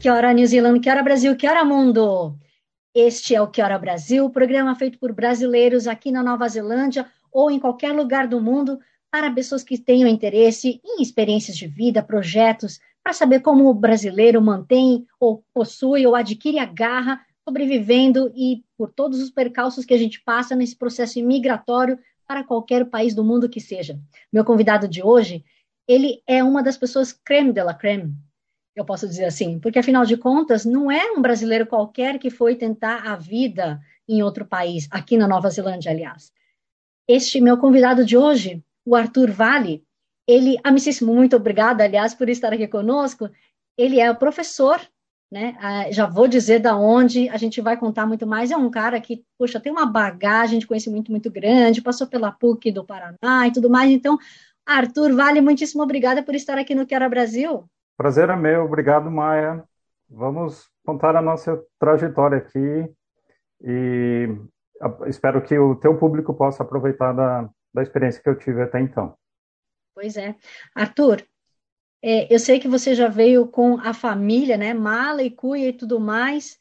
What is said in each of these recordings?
Que hora New Zealand, que hora Brasil, que hora mundo! Este é o Que Hora Brasil, programa feito por brasileiros aqui na Nova Zelândia ou em qualquer lugar do mundo para pessoas que tenham interesse em experiências de vida, projetos, para saber como o brasileiro mantém ou possui ou adquire a garra sobrevivendo e por todos os percalços que a gente passa nesse processo imigratório para qualquer país do mundo que seja. Meu convidado de hoje, ele é uma das pessoas creme de la creme, eu posso dizer assim, porque afinal de contas, não é um brasileiro qualquer que foi tentar a vida em outro país, aqui na Nova Zelândia, aliás. Este meu convidado de hoje, o Arthur Vale, ele, amicíssimo, muito obrigada, aliás, por estar aqui conosco. Ele é o professor né? Ah, já vou dizer da onde a gente vai contar muito mais. É um cara que, poxa, tem uma bagagem de conhecimento muito grande, passou pela PUC do Paraná e tudo mais. Então, Arthur, vale muitíssimo obrigada por estar aqui no Quero Brasil. Prazer é meu, obrigado, Maia. Vamos contar a nossa trajetória aqui e espero que o teu público possa aproveitar da, da experiência que eu tive até então. Pois é. Arthur, é, eu sei que você já veio com a família, né? Mala e cuia e tudo mais.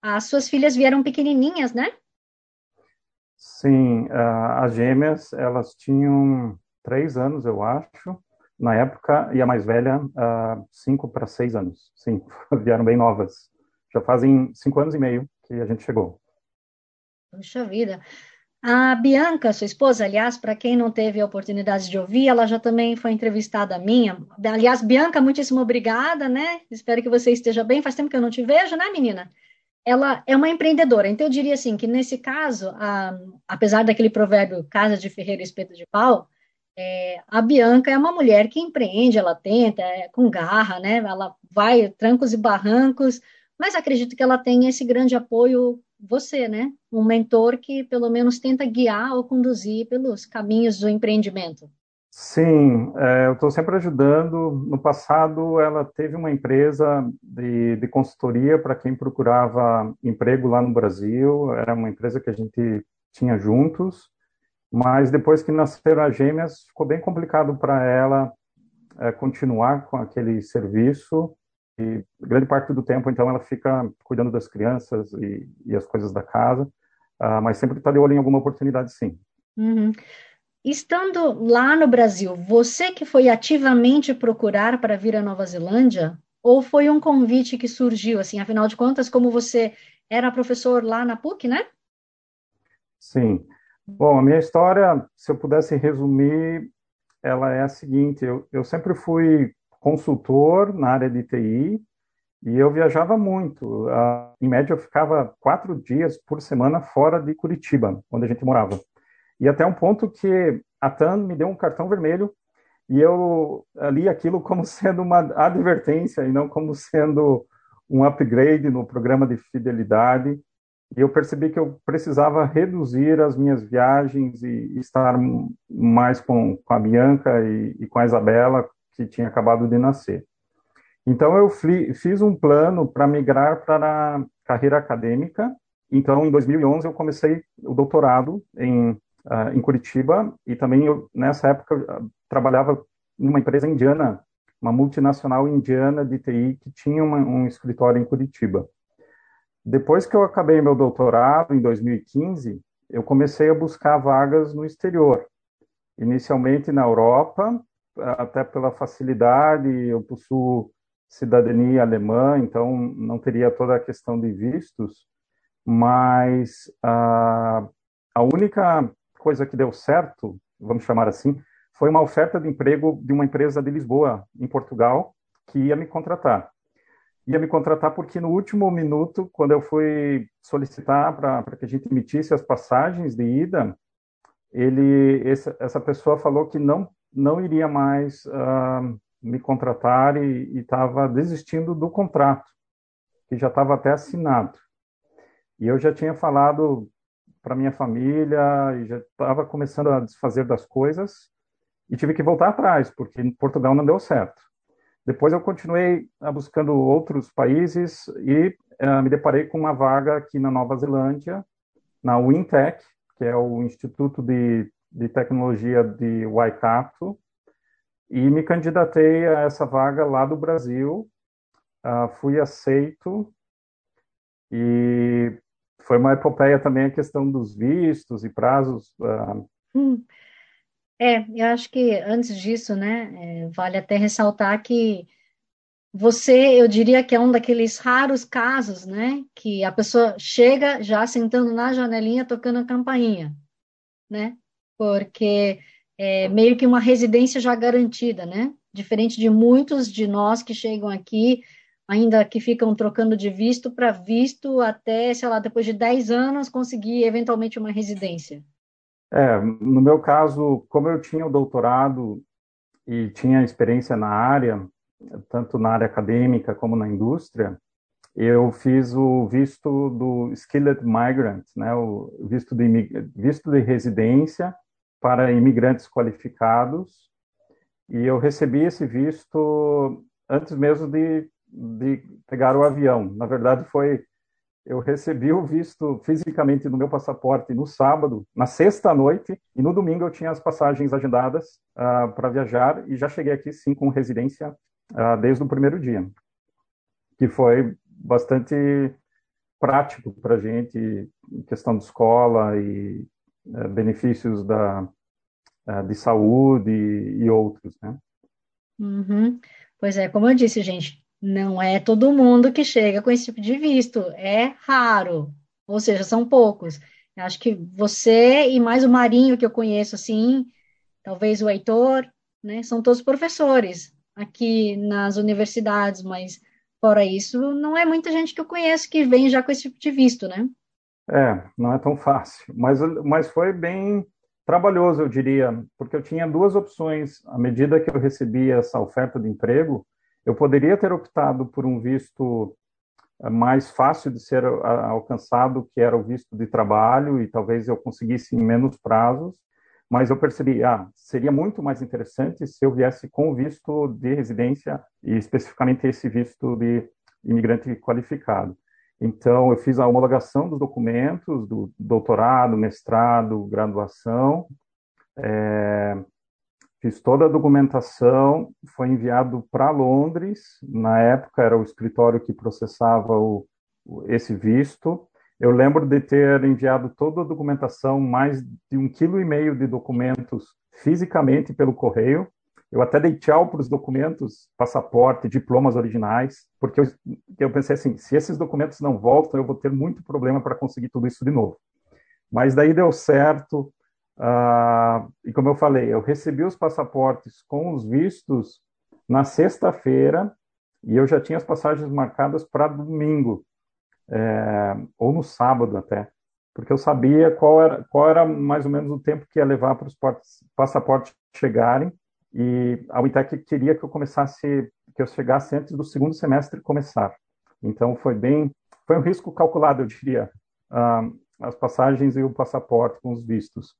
As suas filhas vieram pequenininhas, né? Sim, uh, as gêmeas, elas tinham três anos, eu acho, na época, e a mais velha, uh, cinco para seis anos. Sim, vieram bem novas. Já fazem cinco anos e meio que a gente chegou. Puxa vida. A Bianca, sua esposa, aliás, para quem não teve a oportunidade de ouvir, ela já também foi entrevistada minha. Aliás, Bianca, muitíssimo obrigada, né? Espero que você esteja bem. Faz tempo que eu não te vejo, né, menina? Ela é uma empreendedora, então eu diria assim que nesse caso, a, apesar daquele provérbio casa de ferreiro espeto de pau, é, a Bianca é uma mulher que empreende, ela tenta, é, com garra, né? Ela vai trancos e barrancos, mas acredito que ela tem esse grande apoio você, né? Um mentor que pelo menos tenta guiar ou conduzir pelos caminhos do empreendimento. Sim, é, eu estou sempre ajudando. No passado, ela teve uma empresa de, de consultoria para quem procurava emprego lá no Brasil. Era uma empresa que a gente tinha juntos, mas depois que nasceram as gêmeas, ficou bem complicado para ela é, continuar com aquele serviço e grande parte do tempo, então, ela fica cuidando das crianças e, e as coisas da casa, uh, mas sempre está de olho em alguma oportunidade, sim. Uhum. Estando lá no Brasil, você que foi ativamente procurar para vir à Nova Zelândia, ou foi um convite que surgiu, assim, afinal de contas, como você era professor lá na PUC, né? Sim. Bom, a minha história, se eu pudesse resumir, ela é a seguinte: eu, eu sempre fui consultor na área de TI e eu viajava muito. em média, eu ficava quatro dias por semana fora de Curitiba, onde a gente morava. E até um ponto que a TAN me deu um cartão vermelho e eu li aquilo como sendo uma advertência e não como sendo um upgrade no programa de fidelidade. E eu percebi que eu precisava reduzir as minhas viagens e estar mais com, com a Bianca e, e com a Isabela, que tinha acabado de nascer. Então, eu fiz um plano para migrar para a carreira acadêmica. Então, em 2011, eu comecei o doutorado em, uh, em Curitiba e também, eu, nessa época, eu trabalhava numa empresa indiana, uma multinacional indiana de TI que tinha uma, um escritório em Curitiba. Depois que eu acabei meu doutorado, em 2015, eu comecei a buscar vagas no exterior. Inicialmente na Europa, até pela facilidade, eu possuo cidadania alemã, então não teria toda a questão de vistos, mas a, a única coisa que deu certo, vamos chamar assim, foi uma oferta de emprego de uma empresa de Lisboa, em Portugal, que ia me contratar. Ia me contratar porque no último minuto, quando eu fui solicitar para que a gente emitisse as passagens de ida, ele, essa, essa pessoa falou que não não iria mais uh, me contratar e estava desistindo do contrato, que já estava até assinado. E eu já tinha falado para minha família e já estava começando a desfazer das coisas e tive que voltar atrás, porque em Portugal não deu certo. Depois eu continuei buscando outros países e uh, me deparei com uma vaga aqui na Nova Zelândia, na Wintech, que é o Instituto de, de Tecnologia de Waikato, e me candidatei a essa vaga lá do Brasil. Uh, fui aceito e foi uma epopeia também a questão dos vistos e prazos. Uh... Hum. É, eu acho que antes disso, né, é, vale até ressaltar que você, eu diria que é um daqueles raros casos, né, que a pessoa chega já sentando na janelinha tocando a campainha, né, porque é meio que uma residência já garantida, né, diferente de muitos de nós que chegam aqui, ainda que ficam trocando de visto para visto até, sei lá, depois de 10 anos conseguir eventualmente uma residência. É, no meu caso, como eu tinha o doutorado e tinha experiência na área, tanto na área acadêmica como na indústria, eu fiz o visto do Skilled Migrant, né, o visto de, visto de residência para imigrantes qualificados, e eu recebi esse visto antes mesmo de, de pegar o avião. Na verdade, foi eu recebi o visto fisicamente no meu passaporte no sábado, na sexta noite, e no domingo eu tinha as passagens agendadas uh, para viajar e já cheguei aqui sim com residência uh, desde o primeiro dia, que foi bastante prático para a gente, questão de escola e uh, benefícios da, de saúde e, e outros, né? Uhum. Pois é, como eu disse, gente, não é todo mundo que chega com esse tipo de visto, é raro, ou seja, são poucos. Eu acho que você e mais o Marinho que eu conheço, assim, talvez o Heitor, né, são todos professores aqui nas universidades, mas fora isso, não é muita gente que eu conheço que vem já com esse tipo de visto, né? É, não é tão fácil, mas, mas foi bem trabalhoso, eu diria, porque eu tinha duas opções. À medida que eu recebia essa oferta de emprego, eu poderia ter optado por um visto eh, mais fácil de ser alcançado, que era o visto de trabalho, e talvez eu conseguisse em menos prazos, mas eu percebi, ah, seria muito mais interessante se eu viesse com o visto de residência, e especificamente esse visto de imigrante qualificado. Então, eu fiz a homologação dos documentos, do doutorado, mestrado, graduação, é, Fiz toda a documentação, foi enviado para Londres. Na época era o escritório que processava o, esse visto. Eu lembro de ter enviado toda a documentação, mais de um quilo e meio de documentos fisicamente pelo correio. Eu até dei tchau para os documentos, passaporte, diplomas originais, porque eu, eu pensei assim, se esses documentos não voltam, eu vou ter muito problema para conseguir tudo isso de novo. Mas daí deu certo, ah, e como eu falei, eu recebi os passaportes com os vistos na sexta-feira e eu já tinha as passagens marcadas para domingo, é, ou no sábado até, porque eu sabia qual era, qual era mais ou menos o tempo que ia levar para os passaportes chegarem e a Unitec queria que eu começasse, que eu chegasse antes do segundo semestre começar. Então foi bem, foi um risco calculado, eu diria, ah, as passagens e o passaporte com os vistos.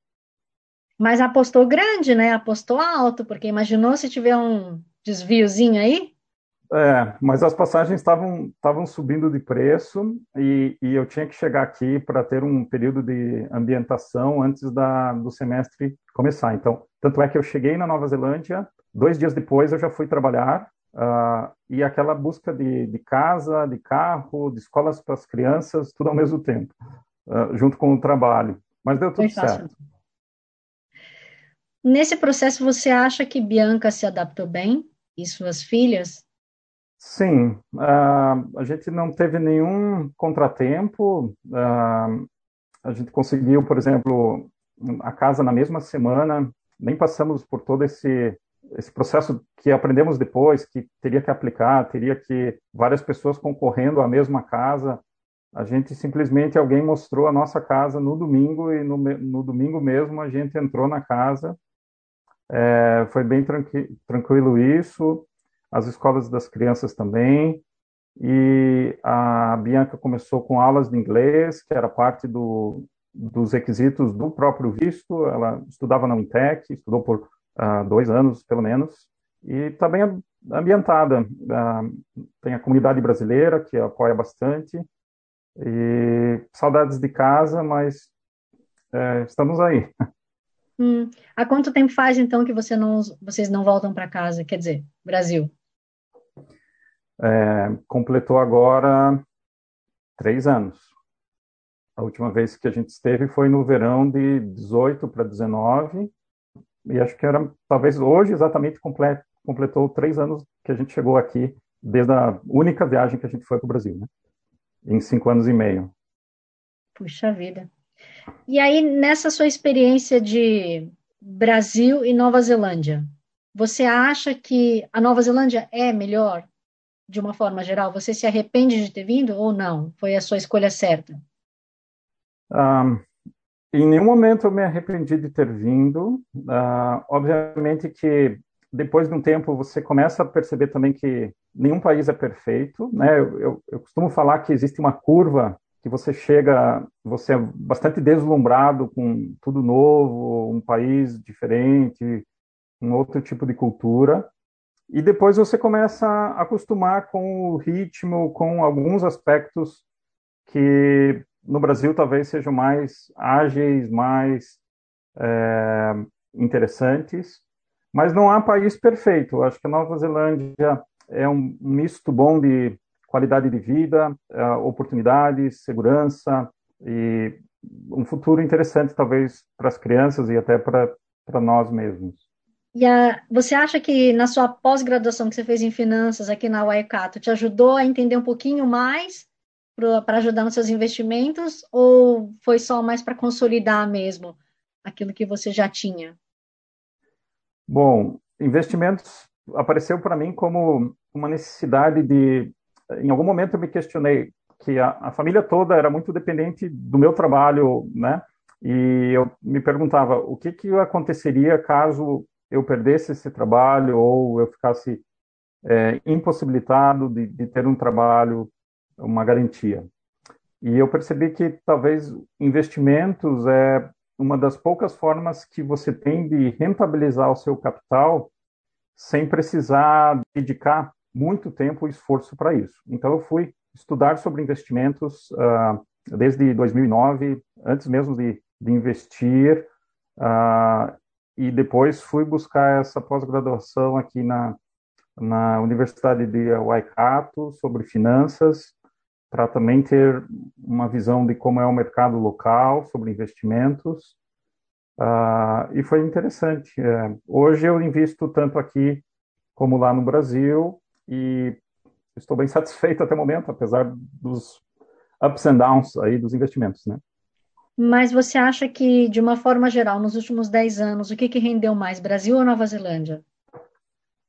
Mas apostou grande, né? Apostou alto, porque imaginou se tiver um desviozinho aí? É, mas as passagens estavam subindo de preço e, e eu tinha que chegar aqui para ter um período de ambientação antes da, do semestre começar. Então, tanto é que eu cheguei na Nova Zelândia, dois dias depois eu já fui trabalhar uh, e aquela busca de, de casa, de carro, de escolas para as crianças, tudo ao mesmo tempo, uh, junto com o trabalho. Mas deu tudo certo. Nesse processo, você acha que Bianca se adaptou bem e suas filhas? Sim, uh, a gente não teve nenhum contratempo. Uh, a gente conseguiu, por exemplo, a casa na mesma semana. Nem passamos por todo esse esse processo que aprendemos depois, que teria que aplicar, teria que várias pessoas concorrendo à mesma casa. A gente simplesmente alguém mostrou a nossa casa no domingo e no, no domingo mesmo a gente entrou na casa é, foi bem tranqui tranquilo isso. as escolas das crianças também. E a Bianca começou com aulas de inglês, que era parte do, dos requisitos do próprio visto. Ela estudava na Untec, estudou por uh, dois anos, pelo menos, e está bem ambientada. Uh, tem a comunidade brasileira, que apoia bastante, e saudades de casa, mas é, estamos aí. Hum. Há quanto tempo faz, então, que você não, vocês não voltam para casa? Quer dizer, Brasil? É, completou agora três anos. A última vez que a gente esteve foi no verão de 18 para 19, e acho que era, talvez hoje, exatamente complet, completou três anos que a gente chegou aqui, desde a única viagem que a gente foi para o Brasil, né? Em cinco anos e meio. Puxa vida. E aí, nessa sua experiência de Brasil e Nova Zelândia, você acha que a Nova Zelândia é melhor, de uma forma geral? Você se arrepende de ter vindo ou não? Foi a sua escolha certa? Um, em nenhum momento eu me arrependi de ter vindo. Uh, obviamente que depois de um tempo você começa a perceber também que nenhum país é perfeito, né? Eu, eu, eu costumo falar que existe uma curva que você chega, você é bastante deslumbrado com tudo novo, um país diferente, um outro tipo de cultura, e depois você começa a acostumar com o ritmo, com alguns aspectos que no Brasil talvez sejam mais ágeis, mais é, interessantes, mas não há país perfeito. Acho que a Nova Zelândia é um misto bom de qualidade de vida, uh, oportunidades, segurança e um futuro interessante, talvez, para as crianças e até para, para nós mesmos. E a, você acha que na sua pós-graduação que você fez em finanças aqui na Waikato te ajudou a entender um pouquinho mais para ajudar nos seus investimentos ou foi só mais para consolidar mesmo aquilo que você já tinha? Bom, investimentos apareceu para mim como uma necessidade de em algum momento eu me questionei que a, a, família toda era muito dependente do meu trabalho, né? E eu me perguntava o que que aconteceria caso eu perdesse esse trabalho ou eu ficasse é, impossibilitado de, de ter um trabalho, uma garantia. E eu percebi que talvez investimentos é uma das poucas formas que você tem de rentabilizar o seu capital sem precisar dedicar muito tempo e esforço para isso. Então, eu fui estudar sobre investimentos uh, desde 2009, antes mesmo de, de investir, uh, e depois fui buscar essa pós-graduação aqui na, na Universidade de Waikato sobre finanças, para também ter uma visão de como é o mercado local sobre investimentos. Uh, e foi interessante. É, hoje eu invisto tanto aqui como lá no Brasil, e estou bem satisfeito até o momento, apesar dos ups and downs aí dos investimentos, né? Mas você acha que, de uma forma geral, nos últimos 10 anos, o que, que rendeu mais, Brasil ou Nova Zelândia?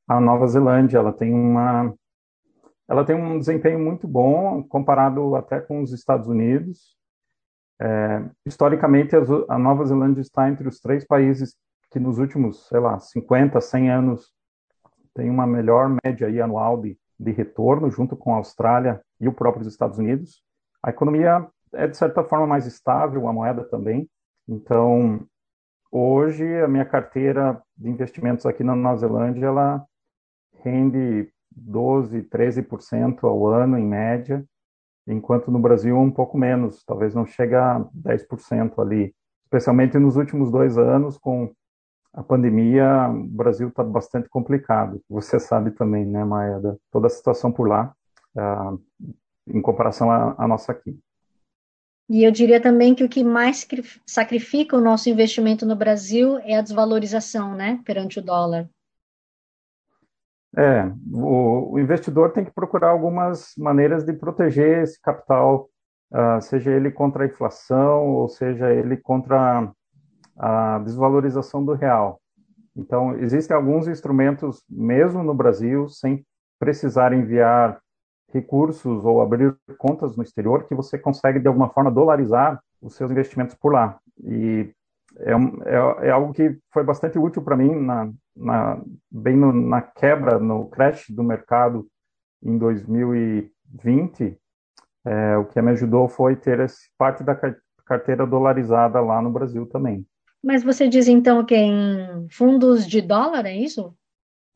A Nova Zelândia, ela tem uma ela tem um desempenho muito bom comparado até com os Estados Unidos. É, historicamente, a Nova Zelândia está entre os três países que nos últimos, sei lá, 50, 100 anos tem uma melhor média aí anual de, de retorno, junto com a Austrália e o próprio Estados Unidos. A economia é, de certa forma, mais estável, a moeda também. Então, hoje, a minha carteira de investimentos aqui na Nova Zelândia, ela rende 12, 13% ao ano, em média, enquanto no Brasil um pouco menos, talvez não chega a 10% ali, especialmente nos últimos dois anos, com a pandemia, o Brasil está bastante complicado. Você sabe também, né, Maia, da, toda a situação por lá, uh, em comparação à nossa aqui. E eu diria também que o que mais sacrifica o nosso investimento no Brasil é a desvalorização, né, perante o dólar. É, o, o investidor tem que procurar algumas maneiras de proteger esse capital, uh, seja ele contra a inflação, ou seja ele contra a desvalorização do real. Então, existem alguns instrumentos, mesmo no Brasil, sem precisar enviar recursos ou abrir contas no exterior, que você consegue, de alguma forma, dolarizar os seus investimentos por lá. E é, é, é, algo que foi bastante útil para mim na, na bem no, na quebra, no crash do mercado em 2020. É, o que me ajudou foi ter esse, parte da carteira dolarizada lá no Brasil também. Mas você diz então que em fundos de dólar, é isso?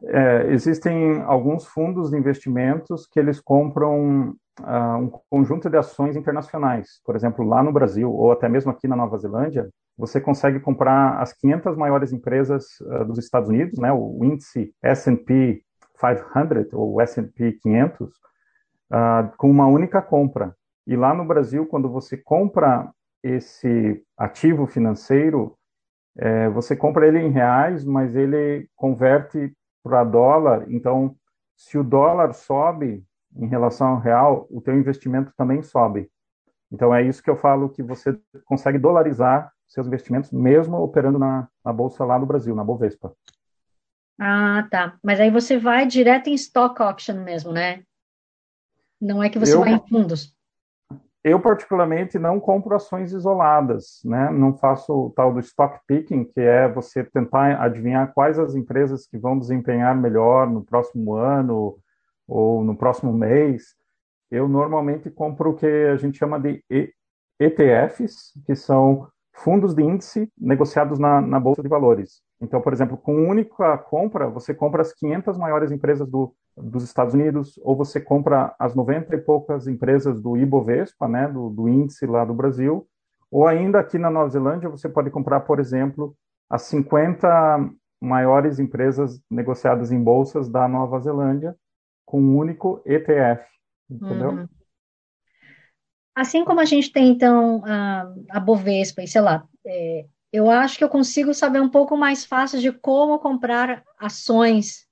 É, existem alguns fundos de investimentos que eles compram uh, um conjunto de ações internacionais. Por exemplo, lá no Brasil, ou até mesmo aqui na Nova Zelândia, você consegue comprar as 500 maiores empresas uh, dos Estados Unidos, né, o índice S&P 500 ou S&P 500, uh, com uma única compra. E lá no Brasil, quando você compra esse ativo financeiro, é, você compra ele em reais, mas ele converte para dólar. Então, se o dólar sobe em relação ao real, o teu investimento também sobe. Então, é isso que eu falo que você consegue dolarizar seus investimentos, mesmo operando na, na bolsa lá no Brasil, na Bovespa. Ah, tá. Mas aí você vai direto em stock option mesmo, né? Não é que você eu, vai em fundos. Eu, particularmente, não compro ações isoladas, né? Não faço o tal do stock picking, que é você tentar adivinhar quais as empresas que vão desempenhar melhor no próximo ano ou no próximo mês. Eu normalmente compro o que a gente chama de ETFs, que são fundos de índice negociados na, na Bolsa de Valores. Então, por exemplo, com única compra, você compra as 500 maiores empresas do, dos Estados Unidos, ou você compra as 90 e poucas empresas do Ibovespa, né, do, do índice lá do Brasil, ou ainda aqui na Nova Zelândia, você pode comprar, por exemplo, as 50 maiores empresas negociadas em bolsas da Nova Zelândia, com um único ETF, entendeu? Uhum. Assim como a gente tem, então, a, a Bovespa e, sei lá, é, eu acho que eu consigo saber um pouco mais fácil de como comprar ações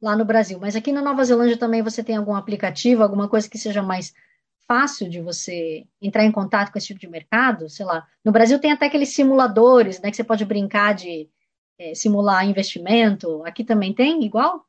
lá no Brasil. Mas aqui na Nova Zelândia também você tem algum aplicativo, alguma coisa que seja mais fácil de você entrar em contato com esse tipo de mercado? Sei lá, no Brasil tem até aqueles simuladores, né, que você pode brincar de é, simular investimento. Aqui também tem igual?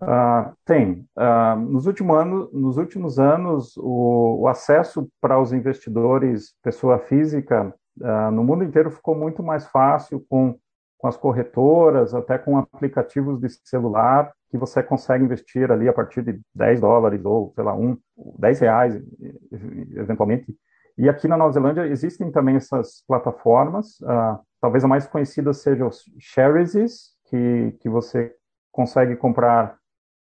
Uh, tem. Uh, nos, últimos anos, nos últimos anos, o, o acesso para os investidores, pessoa física, uh, no mundo inteiro ficou muito mais fácil com, com as corretoras, até com aplicativos de celular, que você consegue investir ali a partir de 10 dólares ou, sei lá, um, 10 reais, eventualmente. E aqui na Nova Zelândia existem também essas plataformas, talvez a mais conhecida seja os Shares, que, que você consegue comprar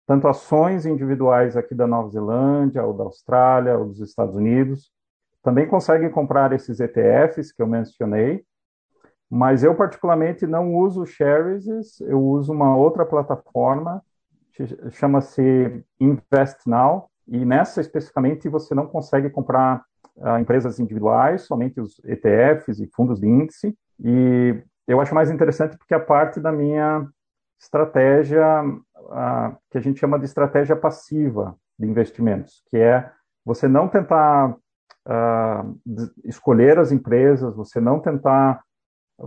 tanto ações individuais aqui da Nova Zelândia, ou da Austrália, ou dos Estados Unidos. Também consegue comprar esses ETFs que eu mencionei, mas eu particularmente não uso Shares, eu uso uma outra plataforma, chama-se InvestNow, e nessa especificamente você não consegue comprar uh, empresas individuais, somente os ETFs e fundos de índice, e eu acho mais interessante porque a parte da minha estratégia que a gente chama de estratégia passiva de investimentos, que é você não tentar uh, escolher as empresas, você não tentar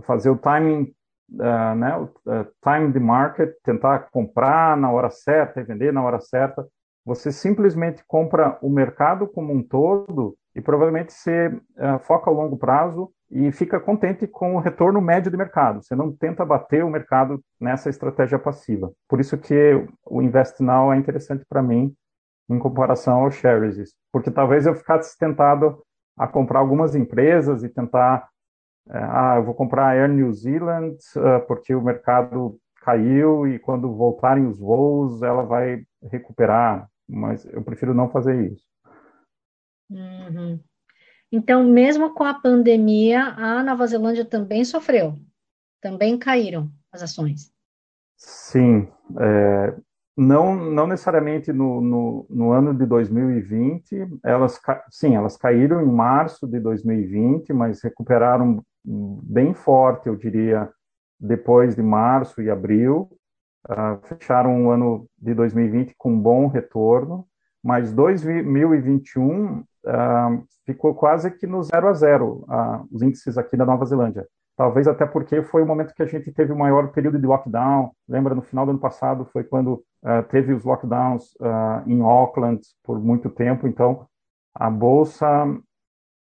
fazer o timing, uh, né, o uh, time the market, tentar comprar na hora certa e vender na hora certa. Você simplesmente compra o mercado como um todo e provavelmente você uh, foca ao longo prazo e fica contente com o retorno médio de mercado. Você não tenta bater o mercado nessa estratégia passiva. Por isso que o Invest Now é interessante para mim em comparação ao Shares, porque talvez eu ficasse tentado a comprar algumas empresas e tentar, é, ah, eu vou comprar a Air New Zealand uh, porque o mercado caiu e quando voltarem os voos ela vai recuperar, mas eu prefiro não fazer isso. Uhum. Então, mesmo com a pandemia, a Nova Zelândia também sofreu, também caíram as ações. Sim, é, não, não necessariamente no, no, no, ano de 2020, elas, sim, elas caíram em março de 2020, mas recuperaram bem forte, eu diria, depois de março e abril, uh, fecharam o ano de 2020 com bom retorno, mas 2021 uh, ficou quase que no zero a zero uh, os índices aqui da Nova Zelândia. Talvez até porque foi o momento que a gente teve o maior período de lockdown. Lembra, no final do ano passado foi quando uh, teve os lockdowns em Auckland por muito tempo. Então, a bolsa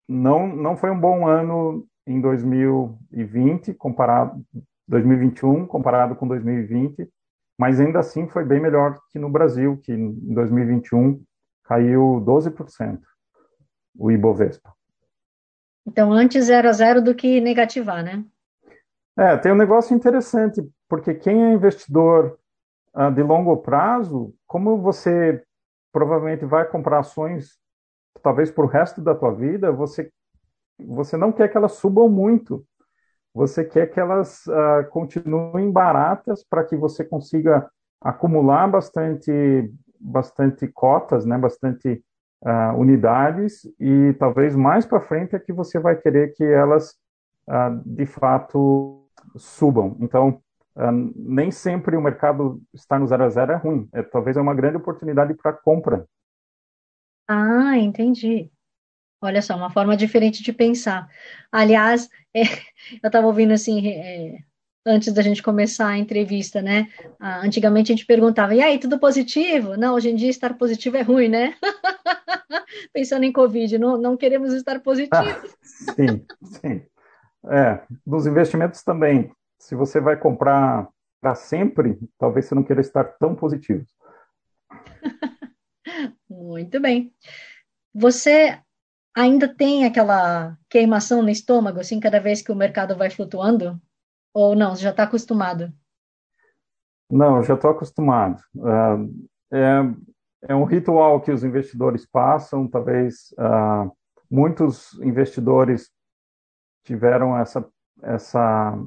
não não foi um bom ano em 2020 comparado 2021 comparado com 2020, mas ainda assim foi bem melhor que no Brasil, que em 2021 caiu 12% o Ibovespa. Então, antes era zero do que negativar, né? É, tem um negócio interessante, porque quem é investidor uh, de longo prazo, como você provavelmente vai comprar ações talvez para o resto da tua vida, você você não quer que elas subam muito. Você quer que elas uh, continuem baratas para que você consiga acumular bastante bastante cotas, né, bastante uh, unidades e talvez mais para frente é que você vai querer que elas uh, de fato subam. Então, uh, nem sempre o mercado estar no zero a zero é ruim. É, talvez é uma grande oportunidade para compra. Ah, entendi. Olha só, uma forma diferente de pensar. Aliás, é, eu estava ouvindo assim, é, antes da gente começar a entrevista, né? Ah, antigamente a gente perguntava, e aí, tudo positivo? Não, hoje em dia estar positivo é ruim, né? Pensando em Covid, não, não queremos estar positivos. Ah, sim, sim. É, nos investimentos também. Se você vai comprar para sempre, talvez você não queira estar tão positivo. Muito bem. Você ainda tem aquela queimação no estômago, assim, cada vez que o mercado vai flutuando? Ou não, você já está acostumado? Não, já estou acostumado. Uh, é, é um ritual que os investidores passam, talvez uh, muitos investidores tiveram essa, essa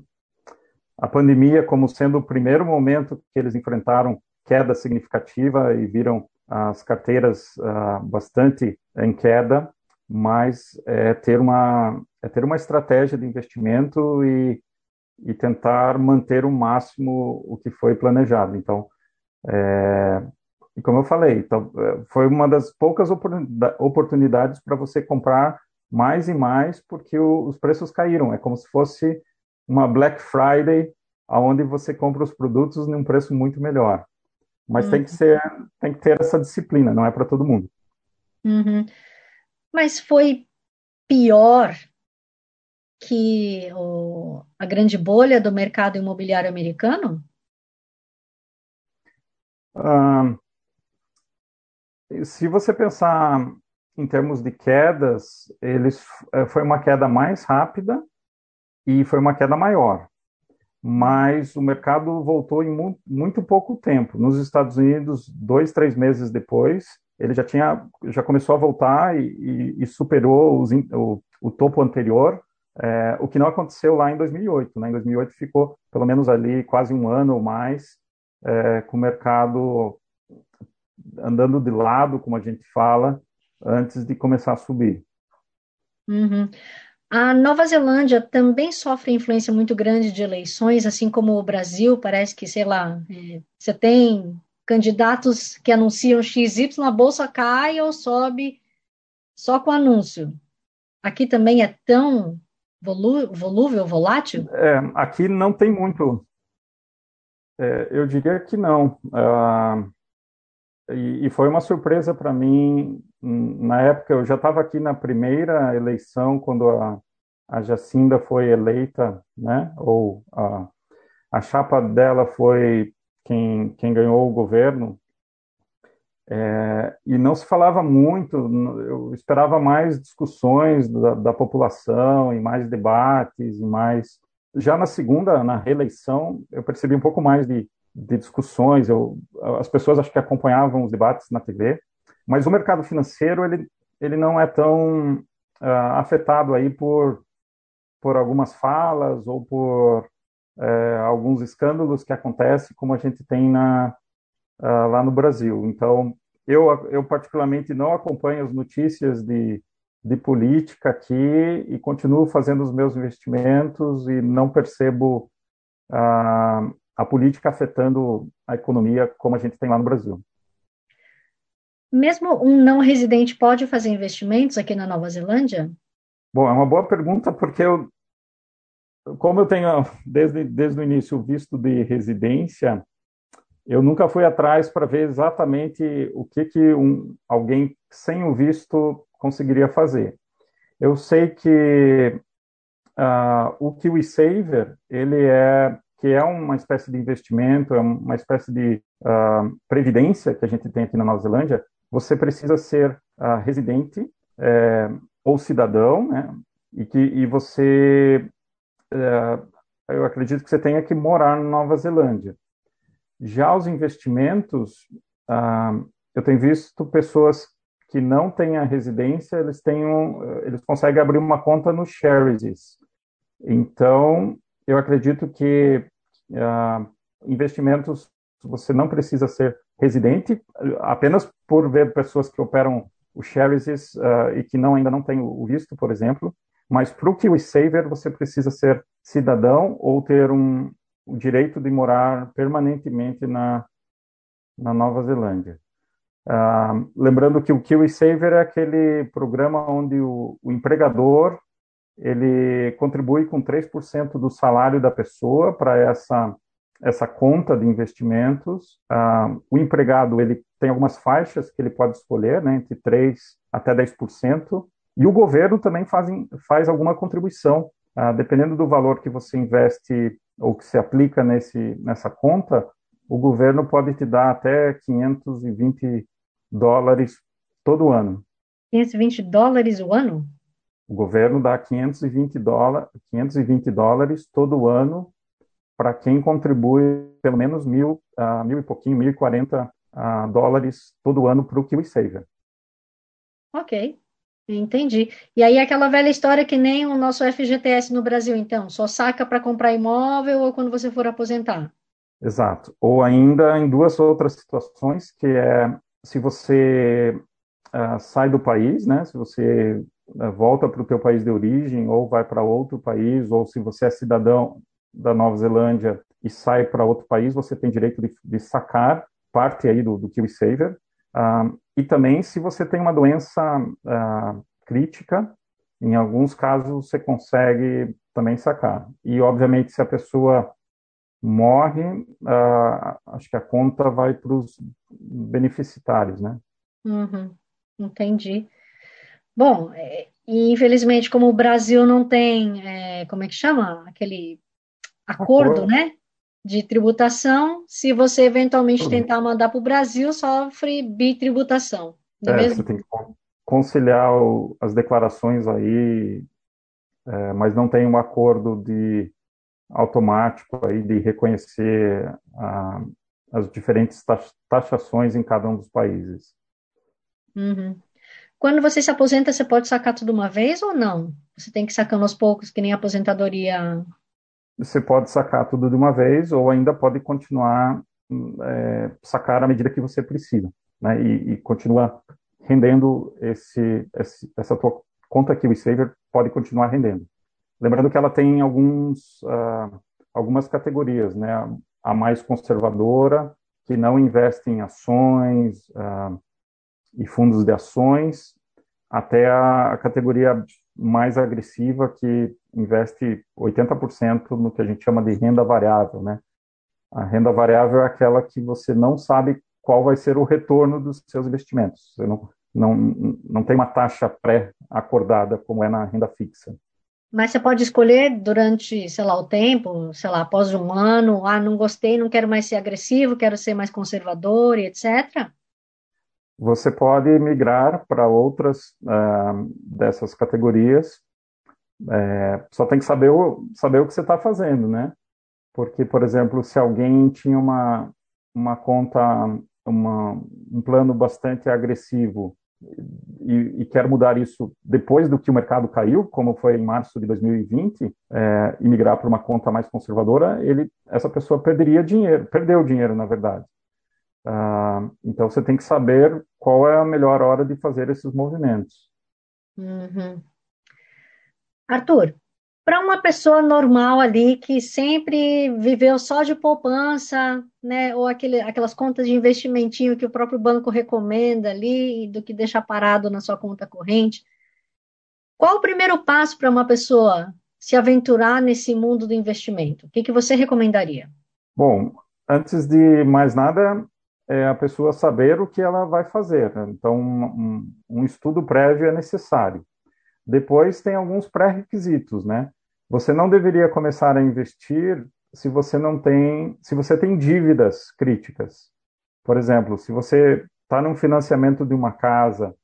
a pandemia como sendo o primeiro momento que eles enfrentaram queda significativa e viram as carteiras uh, bastante em queda, mas é ter uma é ter uma estratégia de investimento e, e tentar manter o máximo o que foi planejado. Então, é, e como eu falei, então, é, foi uma das poucas oportunidades para você comprar mais e mais, porque o, os preços caíram. É como se fosse uma Black Friday, aonde você compra os produtos num preço muito melhor. Mas uhum. tem que ser, tem que ter essa disciplina, não é para todo mundo. Uhum. Mas foi pior que o, a grande bolha do mercado imobiliário americano? Se você pensar em termos de quedas, eles eh, foi uma queda mais rápida e foi uma queda maior. Mas o mercado voltou em muito, muito pouco tempo. Nos Estados Unidos, dois, três meses depois, ele já tinha, já começou a voltar e, e, e superou os, o, o, topo anterior, é, o que não aconteceu lá em 2008. Né? Em 2008 ficou pelo menos ali quase um ano ou mais é, com o mercado andando de lado, como a gente fala, antes de começar a subir. Uhum. A Nova Zelândia também sofre influência muito grande de eleições, assim como o Brasil, parece que, sei lá, é, você tem candidatos que anunciam XY, a bolsa cai ou sobe só com anúncio. Aqui também é tão volú volúvel, volátil? É, aqui não tem muito. É, eu diria que não. Uh, e, e foi uma surpresa para mim. Na época, eu já estava aqui na primeira eleição, quando a, a Jacinda foi eleita, né? Ou a, a chapa dela foi quem, quem ganhou o governo. É, e não se falava muito, eu esperava mais discussões da, da população e mais debates e mais já na segunda, na reeleição, eu percebi um pouco mais de, de discussões, eu, as pessoas acho que acompanhavam os debates na TV, mas o mercado financeiro ele, ele não é tão uh, afetado aí por, por algumas falas ou por uh, alguns escândalos que acontecem, como a gente tem na, uh, lá no Brasil. Então, eu, eu particularmente não acompanho as notícias de, de política aqui e continuo fazendo os meus investimentos e não percebo uh, a política afetando a economia como a gente tem lá no Brasil. Mesmo um não residente pode fazer investimentos aqui na Nova Zelândia? Bom, é uma boa pergunta, porque eu, como eu tenho desde, desde o início o visto de residência, eu nunca fui atrás para ver exatamente o que, que um, alguém sem o visto conseguiria fazer. Eu sei que uh, o KiwiSaver, ele é que é uma espécie de investimento, é uma espécie de uh, previdência que a gente tem aqui na Nova Zelândia, você precisa ser uh, residente é, ou cidadão, né? E que e você, é, eu acredito que você tenha que morar na Nova Zelândia. Já os investimentos, uh, eu tenho visto pessoas que não têm a residência, eles têm um, eles conseguem abrir uma conta no Charities. Então, eu acredito que uh, investimentos você não precisa ser residente, apenas por ver pessoas que operam o Charities uh, e que não ainda não têm o visto, por exemplo, mas para o KiwiSaver você precisa ser cidadão ou ter um, o direito de morar permanentemente na, na Nova Zelândia. Uh, lembrando que o KiwiSaver é aquele programa onde o, o empregador ele contribui com 3% do salário da pessoa para essa essa conta de investimentos. Uh, o empregado ele tem algumas faixas que ele pode escolher, né, entre 3 até 10%, e o governo também faz, faz alguma contribuição, uh, dependendo do valor que você investe ou que se aplica nesse, nessa conta, o governo pode te dar até 520 dólares todo ano. 520 dólares o ano? O governo dá 520, dólar, 520 dólares todo ano para quem contribui pelo menos mil, uh, mil e pouquinho, mil e quarenta uh, dólares todo ano para o KiwiSaver. Ok, entendi. E aí aquela velha história que nem o nosso FGTS no Brasil, então, só saca para comprar imóvel ou quando você for aposentar? Exato. Ou ainda em duas outras situações, que é se você uh, sai do país, né? Se você uh, volta para o teu país de origem ou vai para outro país, ou se você é cidadão da Nova Zelândia e sai para outro país, você tem direito de, de sacar parte aí do, do KiwiSaver. Uh, e também se você tem uma doença crítica, em alguns casos você consegue também sacar. E obviamente se a pessoa morre, uh, acho que a conta vai para os beneficitários, né? Uhum, entendi. Bom, é, infelizmente, como o Brasil não tem, é, como é que chama? Aquele acordo, acordo, né? De tributação, se você eventualmente tentar mandar para o Brasil, sofre bitributação. É, é mesmo? Você tem que conciliar o, as declarações aí, é, mas não tem um acordo de automático aí de reconhecer ah, as diferentes taxações em cada um dos países. Uhum. Quando você se aposenta, você pode sacar tudo uma vez ou não? Você tem que sacando aos poucos, que nem a aposentadoria. Você pode sacar tudo de uma vez ou ainda pode continuar é, sacar à medida que você precisa, né? E, e continua rendendo esse, esse, essa tua conta aqui, o Saver, pode continuar rendendo. Lembrando que ela tem alguns, uh, algumas categorias, né? A mais conservadora, que não investe em ações uh, e fundos de ações, até a, a categoria mais agressiva, que investe 80% no que a gente chama de renda variável, né? A renda variável é aquela que você não sabe qual vai ser o retorno dos seus investimentos. Você não, não, não tem uma taxa pré-acordada como é na renda fixa. Mas você pode escolher durante, sei lá, o tempo, sei lá, após um ano, ah, não gostei, não quero mais ser agressivo, quero ser mais conservador e etc. Você pode migrar para outras uh, dessas categorias. É, só tem que saber o, saber o que você está fazendo, né? Porque, por exemplo, se alguém tinha uma, uma conta, uma, um plano bastante agressivo e, e quer mudar isso depois do que o mercado caiu, como foi em março de 2020, é, e migrar para uma conta mais conservadora, ele, essa pessoa perderia dinheiro, perdeu dinheiro, na verdade. Ah, então você tem que saber qual é a melhor hora de fazer esses movimentos. Uhum. Arthur, para uma pessoa normal ali que sempre viveu só de poupança, né, ou aquele, aquelas contas de investimentinho que o próprio banco recomenda ali, do que deixar parado na sua conta corrente, qual o primeiro passo para uma pessoa se aventurar nesse mundo do investimento? O que, que você recomendaria? Bom, antes de mais nada, é a pessoa saber o que ela vai fazer. Né? Então, um, um estudo prévio é necessário. Depois tem alguns pré-requisitos, né? você não deveria começar a investir se você não tem, se você tem dívidas críticas. Por exemplo, se você está num financiamento de uma casa,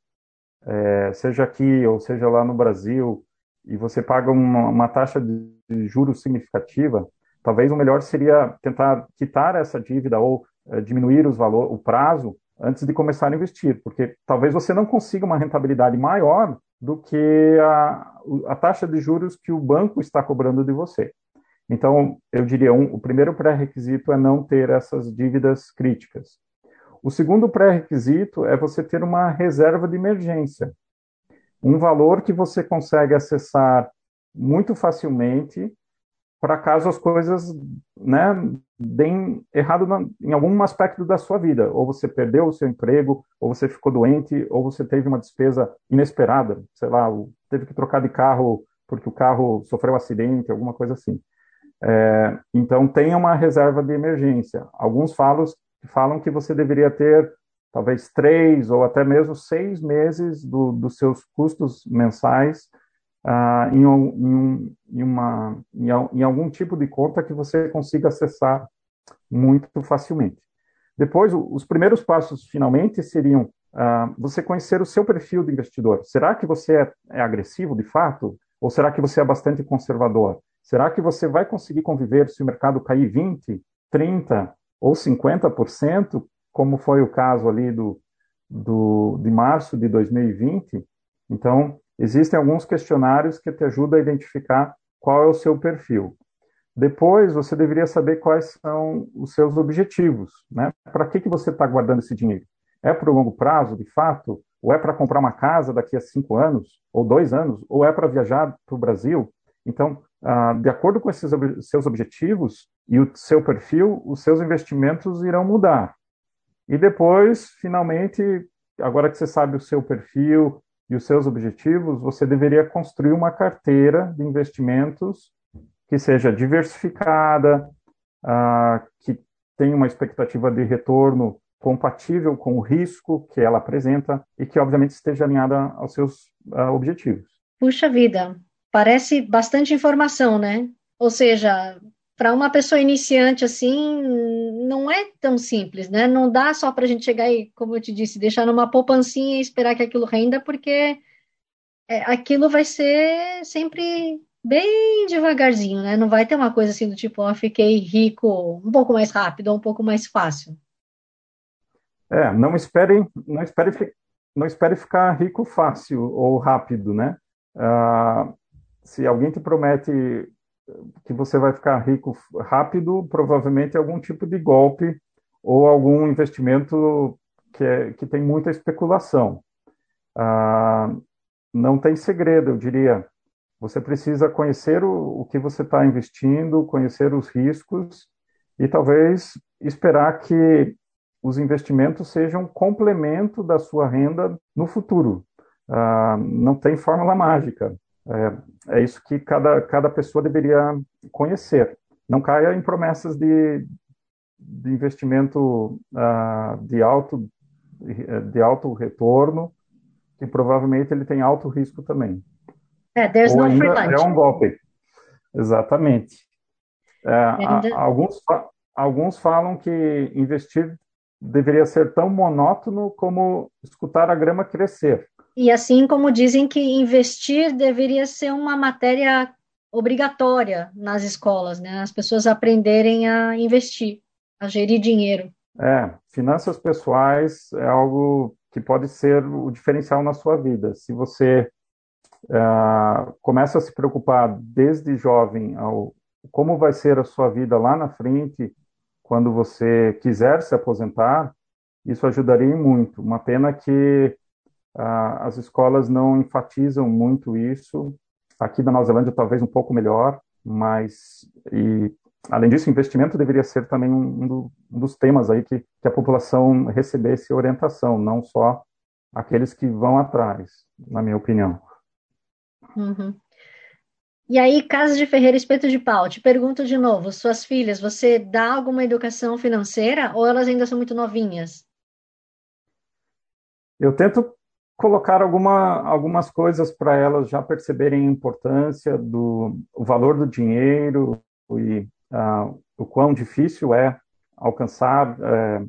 é, seja aqui ou seja lá no Brasil, e você paga uma, uma taxa de, de juros significativa, talvez o melhor seria tentar quitar essa dívida ou diminuir os valor, o prazo antes de começar a investir, porque talvez você não consiga uma rentabilidade maior do que a, a taxa de juros que o banco está cobrando de você. Então, eu diria, um, o primeiro pré-requisito é não ter essas dívidas críticas. O segundo pré-requisito é você ter uma reserva de emergência, um valor que você consegue acessar muito facilmente para caso as coisas né, deem errado na, em algum aspecto da sua vida. Ou você perdeu o seu emprego, ou você ficou doente, ou você teve uma despesa inesperada, sei lá, teve que trocar de carro porque o carro sofreu um acidente, alguma coisa assim. É, então, tenha uma reserva de emergência. Alguns falam, falam que você deveria ter talvez três ou até mesmo seis meses do, dos seus custos mensais ah, em, em, em, uma, em, algum tipo de conta que você consiga acessar muito facilmente. Depois, os primeiros passos, finalmente, seriam ah, você conhecer o seu perfil de investidor. Será que você é, é agressivo de fato? Ou será que você é bastante conservador? Será que você vai conseguir conviver se o mercado cair 20, 30 ou 50%, como foi o caso ali do, do, de março de 2020? Então, Existem alguns questionários que te ajudam a identificar qual é o seu perfil. Depois, você deveria saber quais são os seus objetivos, né? Para que, que você está guardando esse dinheiro? É para o longo prazo, de fato? Ou é para comprar uma casa daqui a cinco anos, ou dois anos? Ou é para viajar para o Brasil? Então, ah, de acordo com esses seus objetivos e o seu perfil, os seus investimentos irão mudar. E depois, finalmente, agora que você sabe o seu perfil, e os seus objetivos, você deveria construir uma carteira de investimentos que seja diversificada, uh, que tenha uma expectativa de retorno compatível com o risco que ela apresenta e que, obviamente, esteja alinhada aos seus uh, objetivos. Puxa vida, parece bastante informação, né? Ou seja, para uma pessoa iniciante assim, não é tão simples, né? Não dá só para a gente chegar e, como eu te disse, deixar numa poupancinha e esperar que aquilo renda, porque é, aquilo vai ser sempre bem devagarzinho, né? Não vai ter uma coisa assim do tipo, ó, fiquei rico um pouco mais rápido ou um pouco mais fácil. É, não espere, não espere, não espere ficar rico fácil ou rápido, né? Ah, se alguém te promete que você vai ficar rico rápido, provavelmente algum tipo de golpe ou algum investimento que, é, que tem muita especulação. Ah, não tem segredo, eu diria. Você precisa conhecer o, o que você está investindo, conhecer os riscos e talvez esperar que os investimentos sejam complemento da sua renda no futuro. Ah, não tem fórmula mágica. É, é isso que cada, cada pessoa deveria conhecer. Não caia em promessas de, de investimento uh, de, alto, de alto retorno, que provavelmente ele tem alto risco também. É, there's Ou no free lunch. É um golpe. Exatamente. É, alguns, alguns falam que investir deveria ser tão monótono como escutar a grama crescer. E assim como dizem que investir deveria ser uma matéria obrigatória nas escolas, né? As pessoas aprenderem a investir, a gerir dinheiro. É, finanças pessoais é algo que pode ser o diferencial na sua vida. Se você uh, começa a se preocupar desde jovem ao como vai ser a sua vida lá na frente, quando você quiser se aposentar, isso ajudaria muito. Uma pena que ah, as escolas não enfatizam muito isso. Aqui da Nova Zelândia, talvez um pouco melhor, mas, e, além disso, investimento deveria ser também um, do, um dos temas aí que, que a população recebesse orientação, não só aqueles que vão atrás, na minha opinião. Uhum. E aí, Casa de Ferreira Espeto de Pau, te pergunto de novo, suas filhas, você dá alguma educação financeira ou elas ainda são muito novinhas? Eu tento colocar alguma, algumas coisas para elas já perceberem a importância do o valor do dinheiro e uh, o quão difícil é alcançar uh,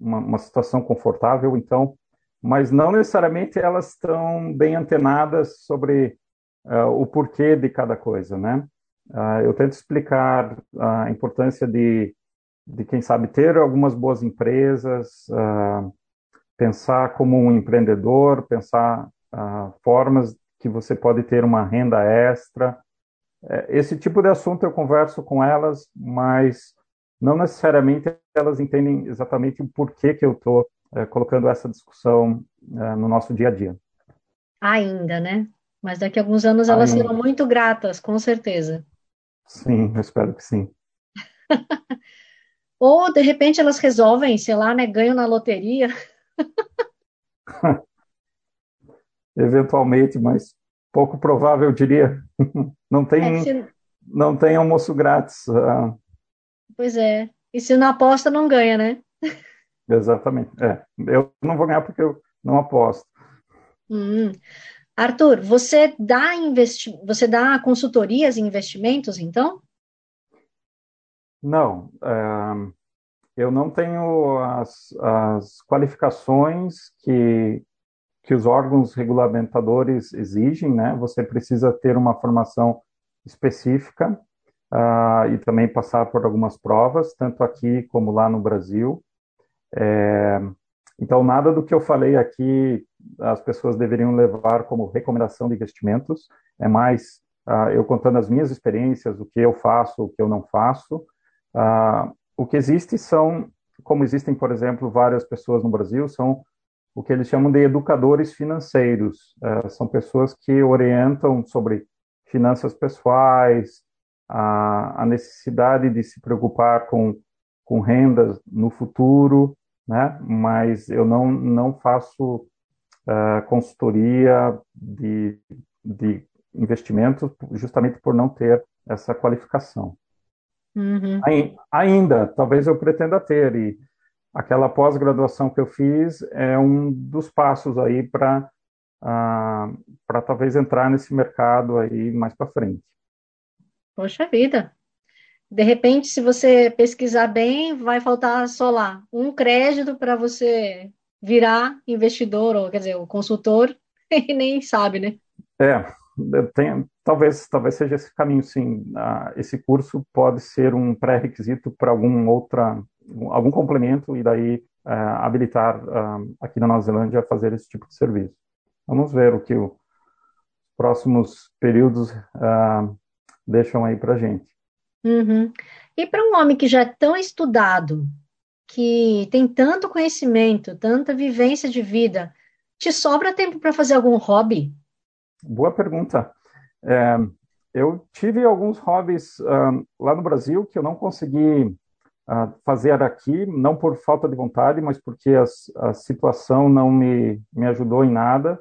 uma, uma, situação confortável. Então, mas não necessariamente elas estão bem antenadas sobre uh, o porquê de cada coisa, né? Uh, eu tento explicar a importância de, de, quem sabe, ter algumas boas empresas, uh, pensar como um empreendedor, pensar uh, formas que você pode ter uma renda extra. É, esse tipo de assunto eu converso com elas, mas não necessariamente elas entendem exatamente o porquê que eu estou é, colocando essa discussão é, no nosso dia a dia. Ainda, né? Mas daqui a alguns anos elas Ainda. serão muito gratas, com certeza. Sim, eu espero que sim. Ou, de repente, elas resolvem, sei lá, né, ganham na loteria. Eventualmente, mas pouco provável, eu diria. Não tem, é, se... não tem almoço grátis. Uh... Pois é. E se não aposta, não ganha, né? Exatamente. É. Eu não vou ganhar porque eu não aposto. Hum. Arthur, você dá, investi... você dá consultorias em investimentos, então? Não. É, eu não tenho as, as qualificações que, que os órgãos regulamentadores exigem, né? Você precisa ter uma formação específica uh, e também passar por algumas provas, tanto aqui como lá no Brasil. É, então, nada do que eu falei aqui as pessoas deveriam levar como recomendação de investimentos, é mais uh, eu contando as minhas experiências, o que eu faço, o que eu não faço. Uh, o que existe são, como existem, por exemplo, várias pessoas no Brasil, são o que eles chamam de educadores financeiros. Uh, são pessoas que orientam sobre finanças pessoais, a, a necessidade de se preocupar com, com rendas no futuro, né? Mas eu não, não faço uh, consultoria de, de investimento justamente por não ter essa qualificação. Uhum. Ainda, talvez eu pretenda ter, e aquela pós-graduação que eu fiz é um dos passos aí para uh, ah, para talvez entrar nesse mercado aí mais para frente. Poxa vida! De repente, se você pesquisar bem, vai faltar só lá um crédito para você virar investidor, ou quer dizer, o consultor, e nem sabe, né? É, tem, talvez, talvez seja esse caminho, sim. Ah, esse curso pode ser um pré-requisito para algum outra, algum complemento e daí ah, habilitar ah, aqui na Nova Zelândia a fazer esse tipo de serviço. Vamos ver o que os próximos períodos ah, deixam aí para gente. Uhum. E para um homem que já é tão estudado, que tem tanto conhecimento, tanta vivência de vida, te sobra tempo para fazer algum hobby? Boa pergunta. É, eu tive alguns hobbies uh, lá no Brasil que eu não consegui uh, fazer aqui, não por falta de vontade, mas porque as, a situação não me, me ajudou em nada.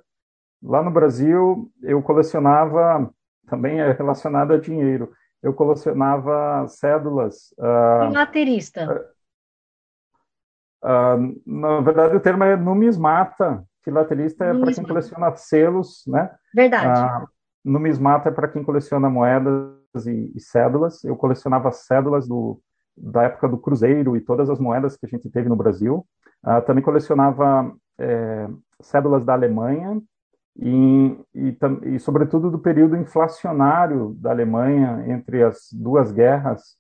Lá no Brasil, eu colecionava, também é relacionado a dinheiro, eu colecionava cédulas. Uh, Materista. Uh, na verdade, o termo é numismata. Filatelista é para quem coleciona selos, né? Verdade. Uh, numismata é para quem coleciona moedas e, e, cédulas. Eu colecionava cédulas do, da época do Cruzeiro e todas as moedas que a gente teve no Brasil. Uh, também colecionava é, cédulas da Alemanha e, e, e, sobretudo, do período inflacionário da Alemanha entre as duas guerras,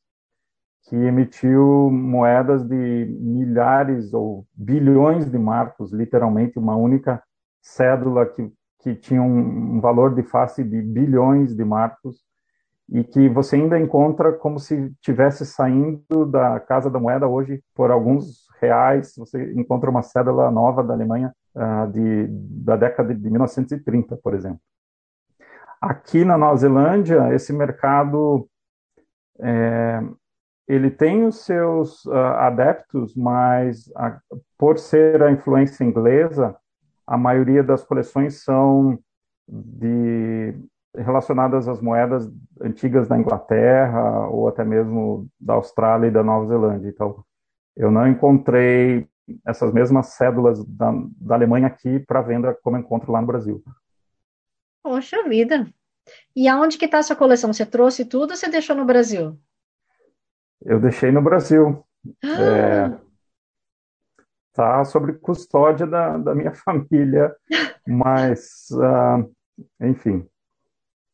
que emitiu moedas de milhares ou bilhões de marcos, literalmente uma única cédula que, que tinha um, valor de face de bilhões de marcos e que você ainda encontra como se tivesse saindo da Casa da Moeda hoje por alguns reais, você encontra uma cédula nova da Alemanha uh, de, da década de 1930, por exemplo. Aqui na Nova Zelândia, esse mercado é, ele tem os seus uh, adeptos, mas a, por ser a influência inglesa, a maioria das coleções são de relacionadas às moedas antigas da Inglaterra ou até mesmo da Austrália e da Nova Zelândia. Então, eu não encontrei essas mesmas cédulas da, da Alemanha aqui para venda como encontro lá no Brasil. Poxa vida! E aonde que está sua coleção? Você trouxe tudo ou você deixou no Brasil? Eu deixei no Brasil. Ah. É, tá sob custódia da, da minha família, mas, uh, enfim,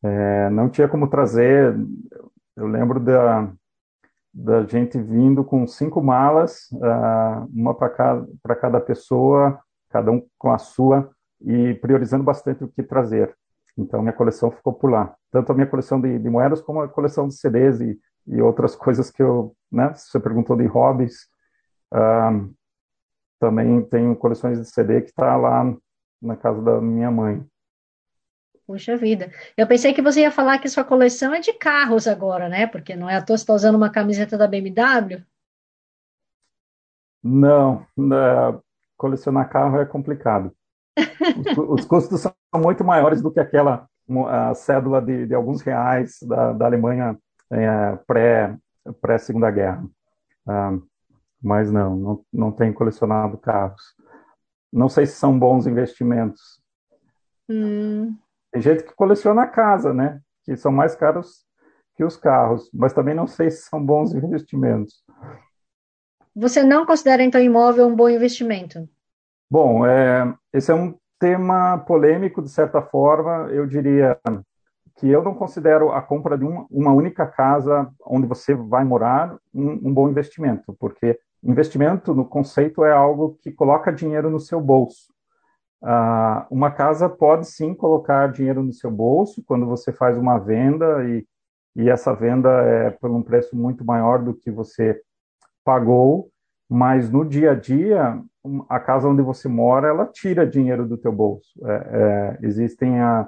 é, não tinha como trazer. Eu lembro da, da gente vindo com cinco malas, uh, uma para cada, cada pessoa, cada um com a sua, e priorizando bastante o que trazer. Então, minha coleção ficou por lá. Tanto a minha coleção de, de moedas, como a coleção de CDs e, e outras coisas que eu, né, você perguntou de hobbies, uh, também tenho coleções de CD que está lá na casa da minha mãe. Puxa vida. Eu pensei que você ia falar que sua coleção é de carros agora, né? Porque não é à toa você está usando uma camiseta da BMW? Não, não colecionar carro é complicado. Os, os, custos são muito maiores do que aquela a cédula de, de alguns reais da, da Alemanha é, pré, pré Segunda Guerra. Ah, mas não, não, não tenho colecionado carros. Não sei se são bons investimentos. Hum. Tem gente que coleciona casa, né? Que são mais caros que os carros, mas também não sei se são bons investimentos. Você não considera então imóvel um bom investimento? Bom, é, esse é um tema polêmico de certa forma. Eu diria que eu não considero a compra de uma, uma única casa onde você vai morar um, um bom investimento, porque investimento no conceito é algo que coloca dinheiro no seu bolso. Uh, uma casa pode sim colocar dinheiro no seu bolso quando você faz uma venda e, e essa venda é por um preço muito maior do que você pagou, mas no dia a dia a casa onde você mora ela tira dinheiro do teu bolso. É, é, existem a,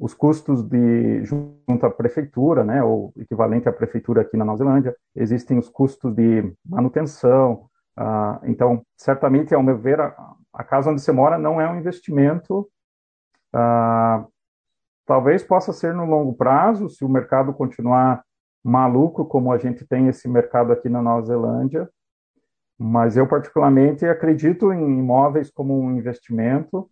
os custos de junto à prefeitura, né, ou equivalente à prefeitura aqui na Nova Zelândia, existem os custos de manutenção. Uh, então, certamente, ao meu ver, a, a, casa onde você mora não é um investimento. Uh, talvez possa ser no longo prazo, se o mercado continuar maluco, como a gente tem esse mercado aqui na Nova Zelândia. Mas eu, particularmente, acredito em imóveis como um investimento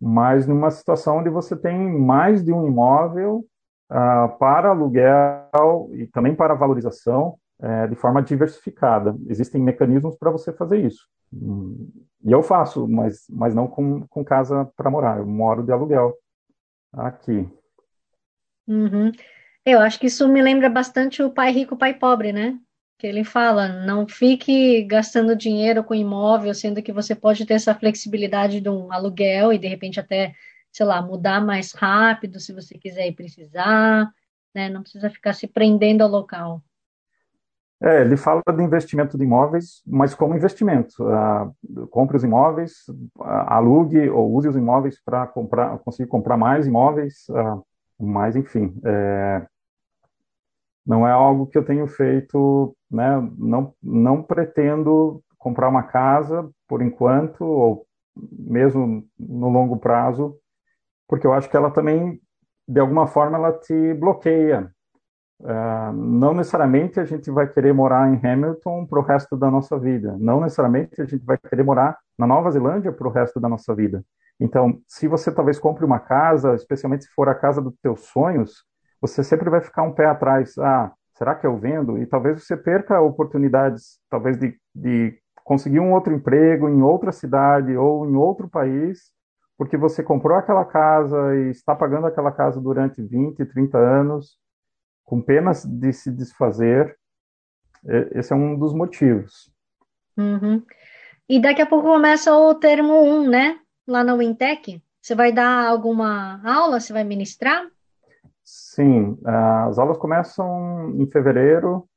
mas numa situação onde você tem mais de um imóvel uh, para aluguel e também para valorização uh, de forma diversificada. Existem mecanismos para você fazer isso. Hum, e eu faço, mas, mas não com, com casa para morar. Eu moro de aluguel aqui. Uhum. Eu acho que isso me lembra bastante o pai rico, pai pobre, né? Que ele fala, não fique gastando dinheiro com imóvel, sendo que você pode ter essa flexibilidade de um aluguel e de repente até, sei lá, mudar mais rápido se você quiser e precisar, né? Não precisa ficar se prendendo ao local. É, ele fala de investimento de imóveis, mas como investimento. Uh, compre os imóveis, uh, alugue ou use os imóveis para comprar, conseguir comprar mais imóveis, uh, mas enfim, é, não é algo que eu tenho feito, né? Não, não pretendo comprar uma casa por enquanto, ou mesmo no longo prazo, porque eu acho que ela também, de alguma forma, ela te bloqueia. Uh, não necessariamente a gente vai querer morar em Hamilton para o resto da nossa vida. Não necessariamente a gente vai querer morar na Nova Zelândia para o resto da nossa vida. Então, se você talvez compre uma casa, especialmente se for a casa dos teus sonhos, você sempre vai ficar um pé atrás. Ah, será que eu vendo? E talvez você perca oportunidades, talvez de, de conseguir um outro emprego em outra cidade ou em outro país, porque você comprou aquela casa e está pagando aquela casa durante 20, 30 anos, com penas de se desfazer. Esse é um dos motivos. Uhum. E daqui a pouco começa o termo 1, né? Lá na Wintec. Você vai dar alguma aula? Você vai ministrar? Sim, as aulas começam em fevereiro.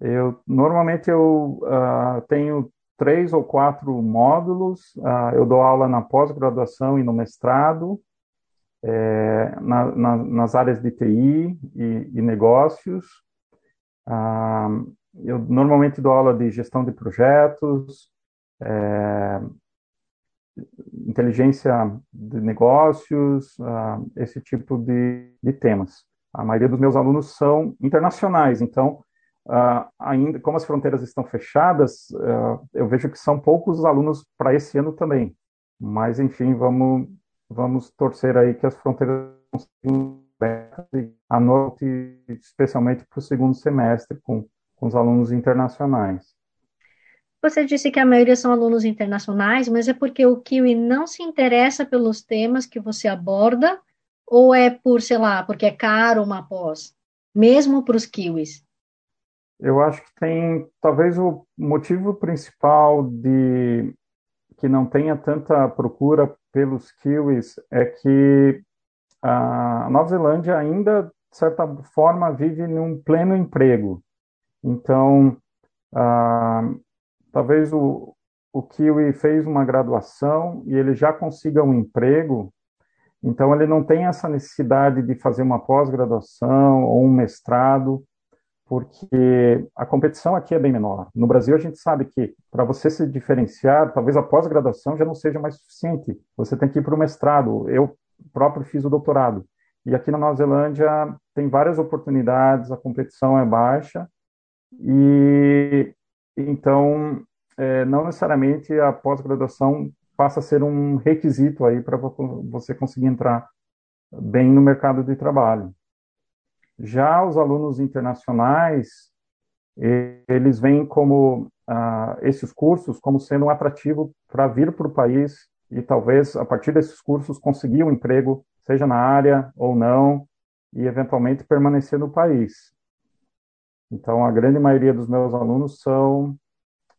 Eu normalmente eu uh, tenho três ou quatro módulos. Uh, eu dou aula na pós-graduação e no mestrado, é, na, na, nas áreas de TI e, e negócios. Uh, eu normalmente dou aula de gestão de projetos, é, inteligência de negócios, uh, esse tipo de, de, temas. A maioria dos meus alunos são internacionais, então uh, ainda, como as fronteiras estão fechadas, uh, eu vejo que são poucos os alunos para esse ano também. Mas, enfim, vamos, vamos torcer aí que as fronteiras consigam a noite, especialmente para o segundo semestre, com, com os alunos internacionais. Você disse que a maioria são alunos internacionais, mas é porque o Kiwi não se interessa pelos temas que você aborda, ou é por, sei lá, porque é caro uma pós, mesmo para os Kiwis? Eu acho que tem, talvez o motivo principal de que não tenha tanta procura pelos Kiwis é que a Nova Zelândia ainda, de certa forma, vive num pleno emprego. Então, ah, talvez o, o Kiwi fez uma graduação e ele já consiga um emprego, então ele não tem essa necessidade de fazer uma pós-graduação ou um mestrado, porque a competição aqui é bem menor. No Brasil, a gente sabe que para você se diferenciar, talvez a pós-graduação já não seja mais suficiente. Você tem que ir para o mestrado. Eu próprio fiz o doutorado. E aqui na Nova Zelândia tem várias oportunidades, a competição é baixa, e então, é, não necessariamente a pós-graduação passa a ser um requisito aí para você conseguir entrar bem no mercado de trabalho. Já os alunos internacionais, eles veem como ah, esses cursos como sendo um atrativo para vir para o país e talvez a partir desses cursos conseguir um emprego, seja na área ou não, e eventualmente permanecer no país. Então, a grande maioria dos meus alunos são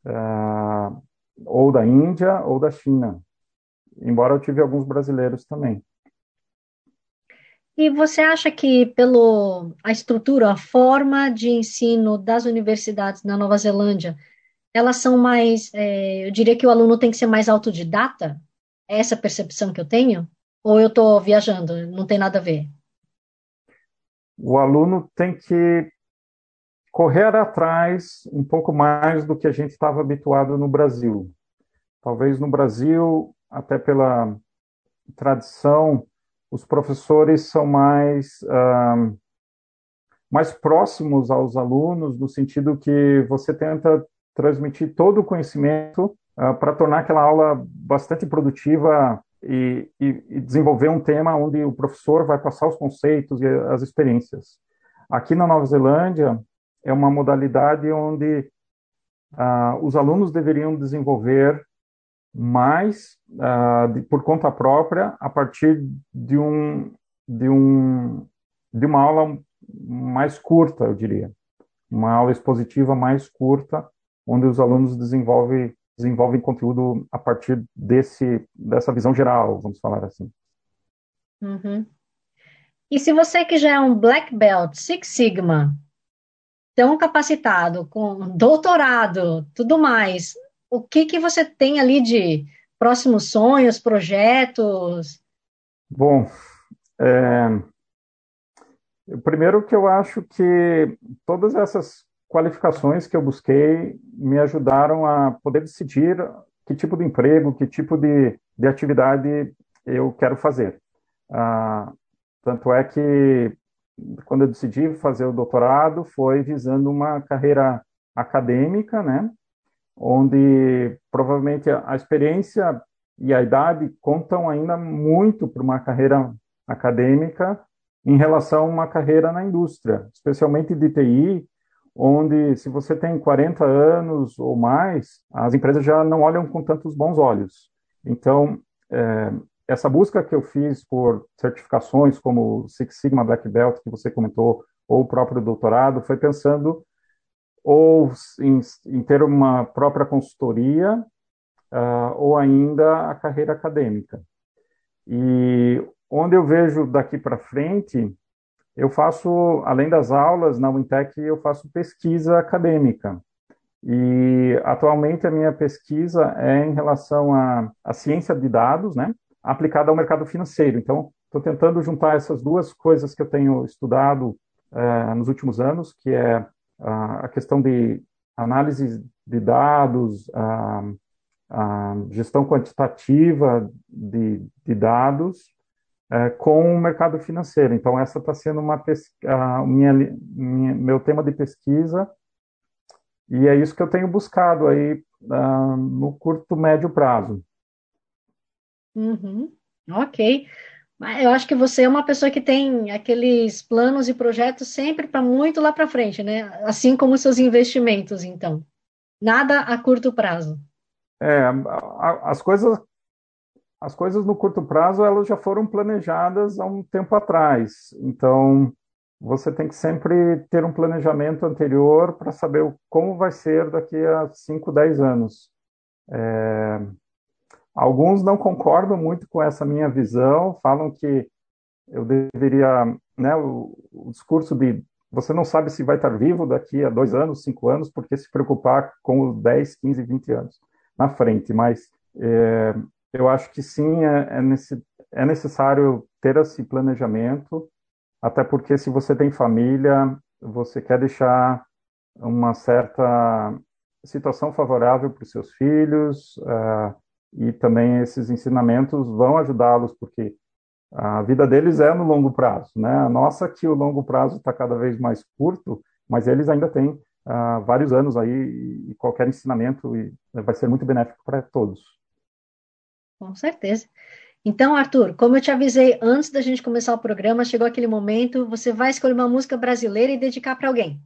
uh, ou da Índia ou da China, embora eu tive alguns brasileiros também. E você acha que pelo a estrutura, a forma de ensino das universidades na Nova Zelândia, elas são mais, é, eu diria que o aluno tem que ser mais autodidata? É essa percepção que eu tenho? Ou eu estou viajando, não tem nada a ver? O aluno tem que correr atrás um pouco mais do que a gente estava habituado no Brasil. Talvez no Brasil, até pela tradição, os professores são mais uh, mais próximos aos alunos, no sentido que você tenta transmitir todo o conhecimento uh, para tornar aquela aula bastante produtiva e, e, e, desenvolver um tema onde o professor vai passar os conceitos e as experiências. Aqui na Nova Zelândia, é uma modalidade onde ah, os alunos deveriam desenvolver mais ah, de, por conta própria a partir de um de um de uma aula mais curta, eu diria, uma aula expositiva mais curta, onde os alunos desenvolvem desenvolvem conteúdo a partir desse dessa visão geral, vamos falar assim. Uhum. E se você que já é um black belt, Six Sigma, tão capacitado, com doutorado, tudo mais, o que que você tem ali de próximos sonhos, projetos? Bom, é, primeiro que eu acho que todas essas qualificações que eu busquei me ajudaram a poder decidir que tipo de emprego, que tipo de, de atividade eu quero fazer. Ah, tanto é que quando eu decidi fazer o doutorado, foi visando uma carreira acadêmica, né? Onde provavelmente a experiência e a idade contam ainda muito para uma carreira acadêmica em relação a uma carreira na indústria, especialmente de TI, onde se você tem 40 anos ou mais, as empresas já não olham com tantos bons olhos. Então, é, essa busca que eu fiz por certificações como Six Sigma Black Belt, que você comentou, ou o próprio doutorado, foi pensando ou em, em ter uma própria consultoria, uh, ou ainda a carreira acadêmica. E onde eu vejo daqui para frente, eu faço, além das aulas na Wintec, eu faço pesquisa acadêmica. E atualmente a minha pesquisa é em relação à, à ciência de dados, né? Aplicada ao mercado financeiro. Então, estou tentando juntar essas duas coisas que eu tenho estudado é, nos últimos anos, que é a, questão de análise de dados, a, a gestão quantitativa de, de dados, é, com o mercado financeiro. Então, essa está sendo uma minha, minha, meu tema de pesquisa E é isso que eu tenho buscado aí uh, no curto, médio prazo. Uhum. Ok. Eu acho que você é uma pessoa que tem aqueles planos e projetos sempre para muito lá para frente, né? Assim como seus investimentos, então. Nada a curto prazo. É, as coisas as coisas no curto prazo elas já foram planejadas há um tempo atrás. Então, você tem que sempre ter um planejamento anterior para saber como vai ser daqui a 5, 10 anos. É, alguns não concordam muito com essa minha visão, falam que eu deveria, né, o, o discurso de você não sabe se vai estar vivo daqui a dois anos, cinco anos, porque se preocupar com os 10, 15, 20 anos na frente, mas é, eu acho que sim, é, é, nesse, é necessário ter esse planejamento, até porque se você tem família, você quer deixar uma certa situação favorável para os seus filhos, uh, e também esses ensinamentos vão ajudá-los, porque a vida deles é no longo prazo, né? A nossa que o longo prazo está cada vez mais curto, mas eles ainda têm uh, vários anos aí e qualquer ensinamento vai ser muito benéfico para todos. Com certeza. Então, Arthur, como eu te avisei antes da gente começar o programa, chegou aquele momento, você vai escolher uma música brasileira e dedicar para alguém.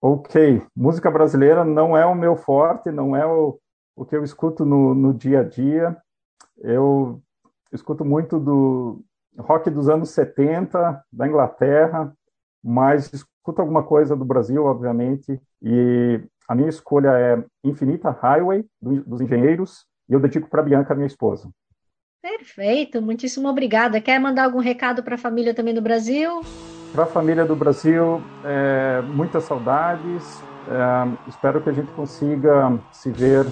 Ok, música brasileira não é o meu forte, não é o, o que eu escuto no, no dia a dia. Eu escuto muito do rock dos anos 70, da Inglaterra, mas escuto alguma coisa do Brasil, obviamente, e a minha escolha é Infinita Highway, do, dos Engenheiros, e eu dedico para Bianca, minha esposa. Perfeito, muitíssimo obrigada. Quer mandar algum recado para a família também do Brasil? Para a família do Brasil, é, muitas saudades. É, espero que a gente consiga se ver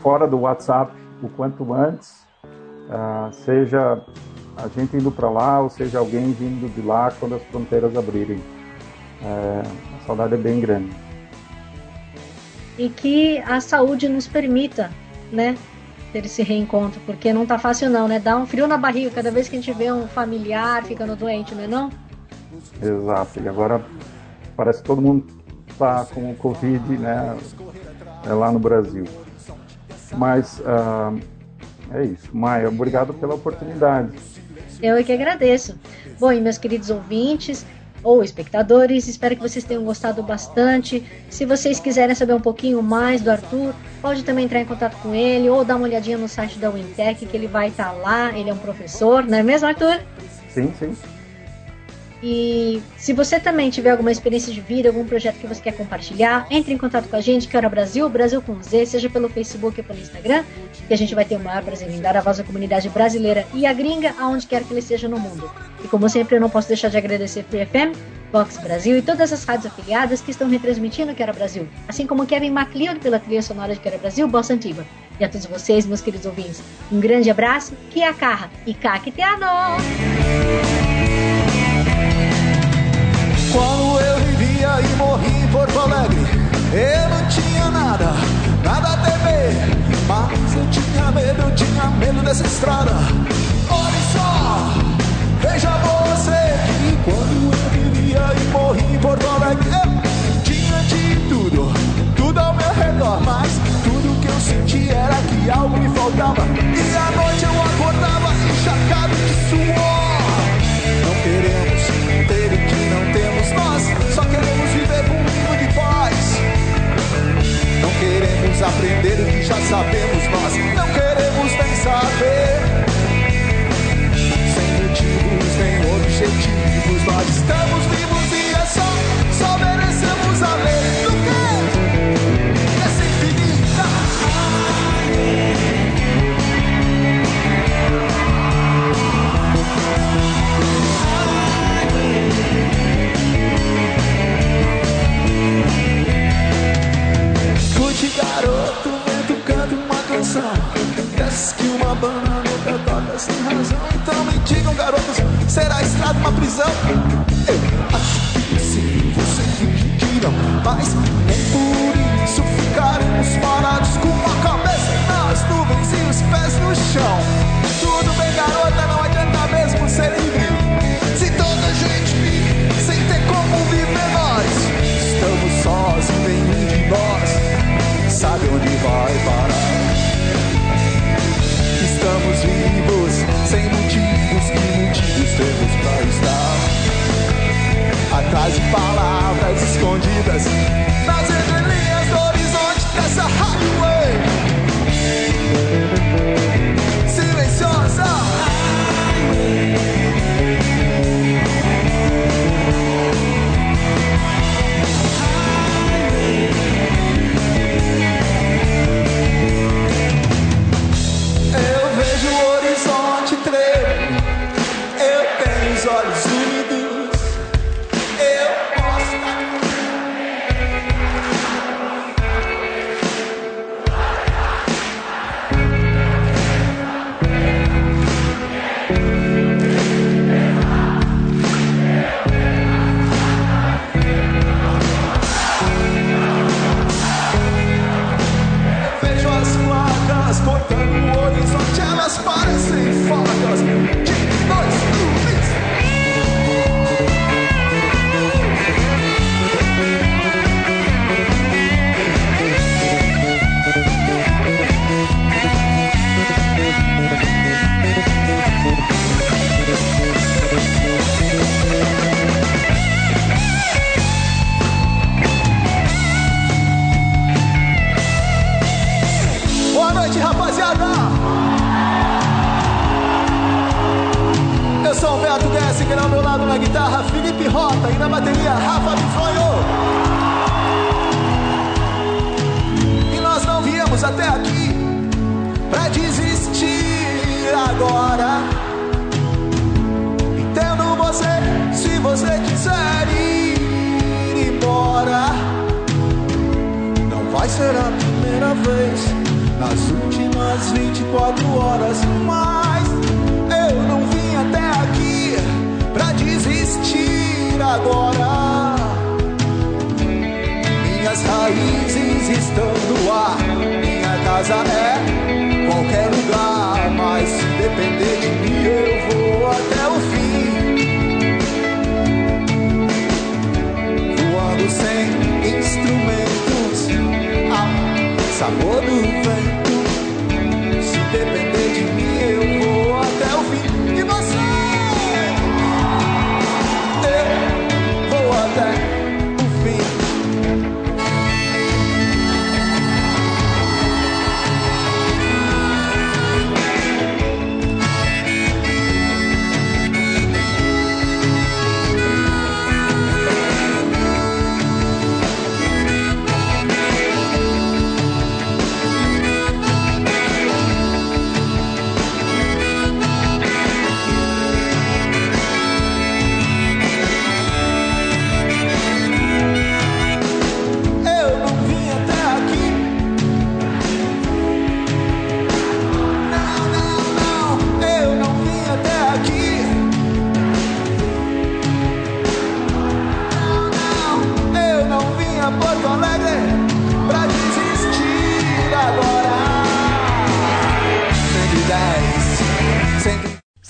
fora do WhatsApp o quanto antes, é, seja a gente indo para lá ou seja alguém vindo de lá quando as fronteiras abrirem. É, a saudade é bem grande. E que a saúde nos permita, né, ter esse reencontro, porque não tá fácil não, né? Dá um frio na barriga cada vez que a gente vê um familiar ficando doente, não é não? Exato, e agora parece que todo mundo tá com o Covid, né? É lá no Brasil. Mas uh, é isso. Maia, obrigado pela oportunidade. Eu é que agradeço. Bom, e meus queridos ouvintes, ou espectadores. Espero que vocês tenham gostado bastante. Se vocês quiserem saber um pouquinho mais do Arthur, pode também entrar em contato com ele ou dar uma olhadinha no site da Wintec, que ele vai estar lá. Ele é um professor, não é mesmo, Arthur? Sim, sim. E se você também tiver alguma experiência de vida, algum projeto que você quer compartilhar, entre em contato com a gente, que é Brasil, Brasil com Z, seja pelo Facebook ou pelo Instagram, que a gente vai ter o maior prazer em dar a voz à comunidade brasileira e a gringa, aonde quer que ele esteja no mundo. E como sempre, eu não posso deixar de agradecer Free FM, Vox Brasil e todas as rádios afiliadas que estão retransmitindo Quero Brasil, assim como Kevin MacLeod pela trilha sonora de Quero Brasil, Bossa Antiga. E a todos vocês, meus queridos ouvintes, um grande abraço, que a carra e caqueteano! Quando eu vivia e morri em Porto Alegre, eu não tinha nada, nada a temer. Mas eu tinha medo, eu tinha medo dessa estrada. Olha só, veja você que quando eu vivia e morri em Porto Alegre, eu tinha de tudo, tudo ao meu redor. Mas tudo que eu senti era que algo me faltava. E à noite eu acordava encharcado de suor. Não queremos ter queremos aprender o que já sabemos nós, não queremos nem saber. Sem motivos nem objetivos, nós estamos vivos Desce que uma banda nunca toca sem razão. Então me digam, garotos, será a estrada uma prisão? Eu acho que sim, você finge que não. Mas nem por isso ficaremos parados com a cabeça nas nuvens e os pés no chão. Tudo bem, garota, não adianta mesmo ser livre. Se toda a gente vive sem ter como viver nós, estamos sós e nenhum música estamos vivos, sem motivos, que motivos temos para estar? Atrás de palavras escondidas. Não vai ser a primeira vez nas últimas 24 horas, mas eu não vim até aqui pra desistir agora. Minhas raízes estão no ar, minha casa é qualquer lugar, mas se depender de sabor do vento. Se depender